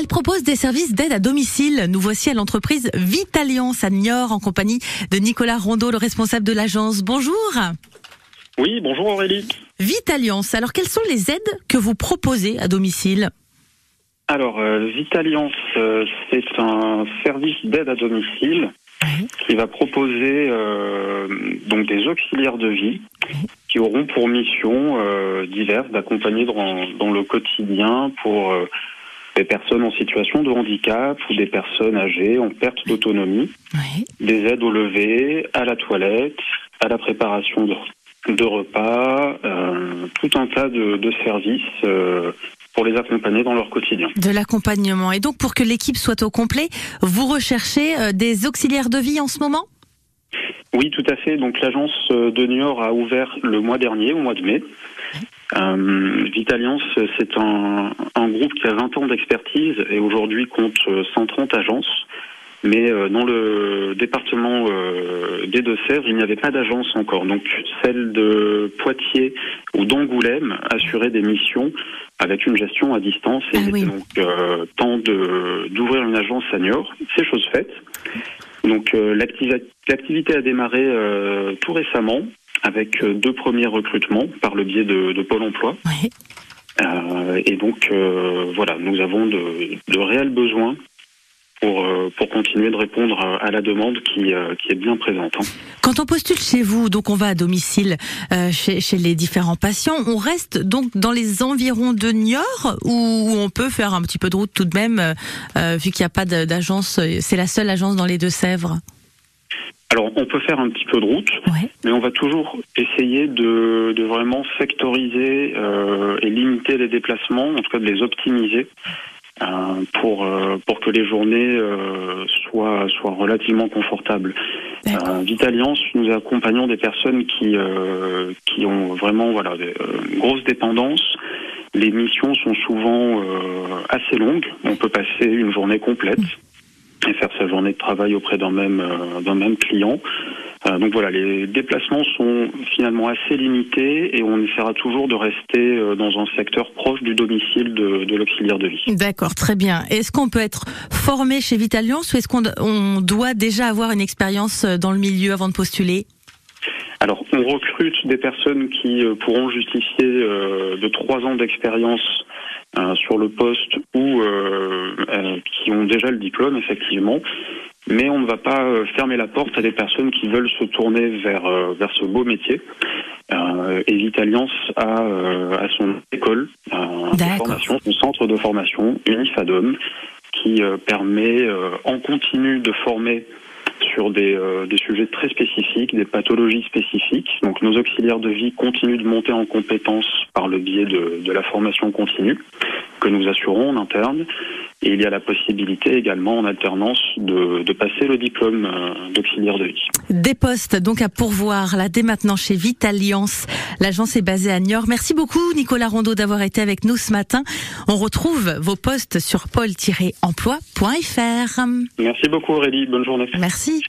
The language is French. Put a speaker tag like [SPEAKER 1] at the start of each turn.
[SPEAKER 1] Elle propose des services d'aide à domicile. Nous voici à l'entreprise Vitalliance à Niort en compagnie de Nicolas Rondeau, le responsable de l'agence. Bonjour.
[SPEAKER 2] Oui, bonjour Aurélie.
[SPEAKER 1] Vitalliance. Alors, quelles sont les aides que vous proposez à domicile
[SPEAKER 2] Alors, euh, Vitalliance, euh, c'est un service d'aide à domicile qui va proposer euh, donc des auxiliaires de vie qui auront pour mission euh, diverses d'accompagner dans, dans, le quotidien pour des personnes en situation de handicap ou des personnes âgées en perte d'autonomie, des aides au lever, à la toilette, à la préparation de, de repas, euh, tout un tas de, de services euh, pour les accompagner dans leur quotidien.
[SPEAKER 1] De l'accompagnement. Et donc pour que l'équipe soit au complet, vous recherchez euh, des auxiliaires de vie en ce moment?
[SPEAKER 2] Oui, tout à fait. Donc l'agence de Niort a ouvert le mois dernier, au mois de mai. Euh, c'est un, un, groupe qui a 20 ans d'expertise et aujourd'hui compte 130 agences. Mais euh, dans le département euh, des Deux-Sèvres, il n'y avait pas d'agence encore. Donc celle de Poitiers ou d'Angoulême assurait des missions avec une gestion à distance. Et
[SPEAKER 1] Ah oui.
[SPEAKER 2] donc euh, temps de d'ouvrir une agence à Niort. C'est chose faite. Donc euh, l'activi- l'activité a démarré euh, tout récemment avec euh, deux premiers recrutements par le biais de, de Pôle Emploi.
[SPEAKER 1] Oui.
[SPEAKER 2] Euh, et donc euh, voilà, nous avons de, de réels besoins pour, euh, pour continuer de répondre à, à la demande qui, euh, qui est bien présente. hein.
[SPEAKER 1] Quand on postule chez vous, donc on va à domicile euh, chez, chez les différents patients, on reste donc dans les environs de Niort ou on peut faire un petit peu de route tout de même, euh, euh, vu qu'il n'y a pas d'agence, euh, c'est la seule agence dans les Deux-Sèvres?
[SPEAKER 2] Alors on peut faire un petit peu de route,
[SPEAKER 1] Ouais.
[SPEAKER 2] mais on va toujours essayer de, de vraiment sectoriser euh, et limiter les déplacements, en tout cas de les optimiser. Euh, pour euh, pour que les journées euh, soient soient relativement confortables. Euh, Vitalliance, nous accompagnons des personnes qui euh, qui ont vraiment voilà des, euh, une grosse dépendance. Les missions sont souvent euh, assez longues. On peut passer une journée complète et faire sa journée de travail auprès d'un même d'un même client. Euh, donc voilà, les déplacements sont finalement assez limités et on essaiera toujours de rester euh, dans un secteur proche du domicile de, de l'auxiliaire de vie.
[SPEAKER 1] D'accord, très bien. Est-ce qu'on peut être formé chez Vitalliance ou est-ce qu'on on doit déjà avoir une expérience euh, dans le milieu avant de postuler?
[SPEAKER 2] Alors, on recrute des personnes qui pourront justifier de trois ans d'expérience sur le poste ou qui ont déjà le diplôme, effectivement. Mais on ne va pas euh, fermer la porte à des personnes qui veulent se tourner vers, euh, vers ce beau métier. Euh, et Vitalliance a, euh, a son école euh, de formation, son centre de formation, Unifadom, qui euh, permet euh, en continu de former sur des, euh, des sujets très spécifiques, des pathologies spécifiques. Donc nos auxiliaires de vie continuent de monter en compétences par le biais de, de la formation continue que nous assurons en interne. Et il y a la possibilité également en alternance de, de passer le diplôme euh, d'auxiliaire de vie.
[SPEAKER 1] Des postes donc à pourvoir là dès maintenant chez Vitalliance. L'agence est basée à Niort. Merci beaucoup Nicolas Rondeau d'avoir été avec nous ce matin. On retrouve vos postes sur pôle-emploi.fr.
[SPEAKER 2] Merci beaucoup Aurélie, bonne journée.
[SPEAKER 1] Merci.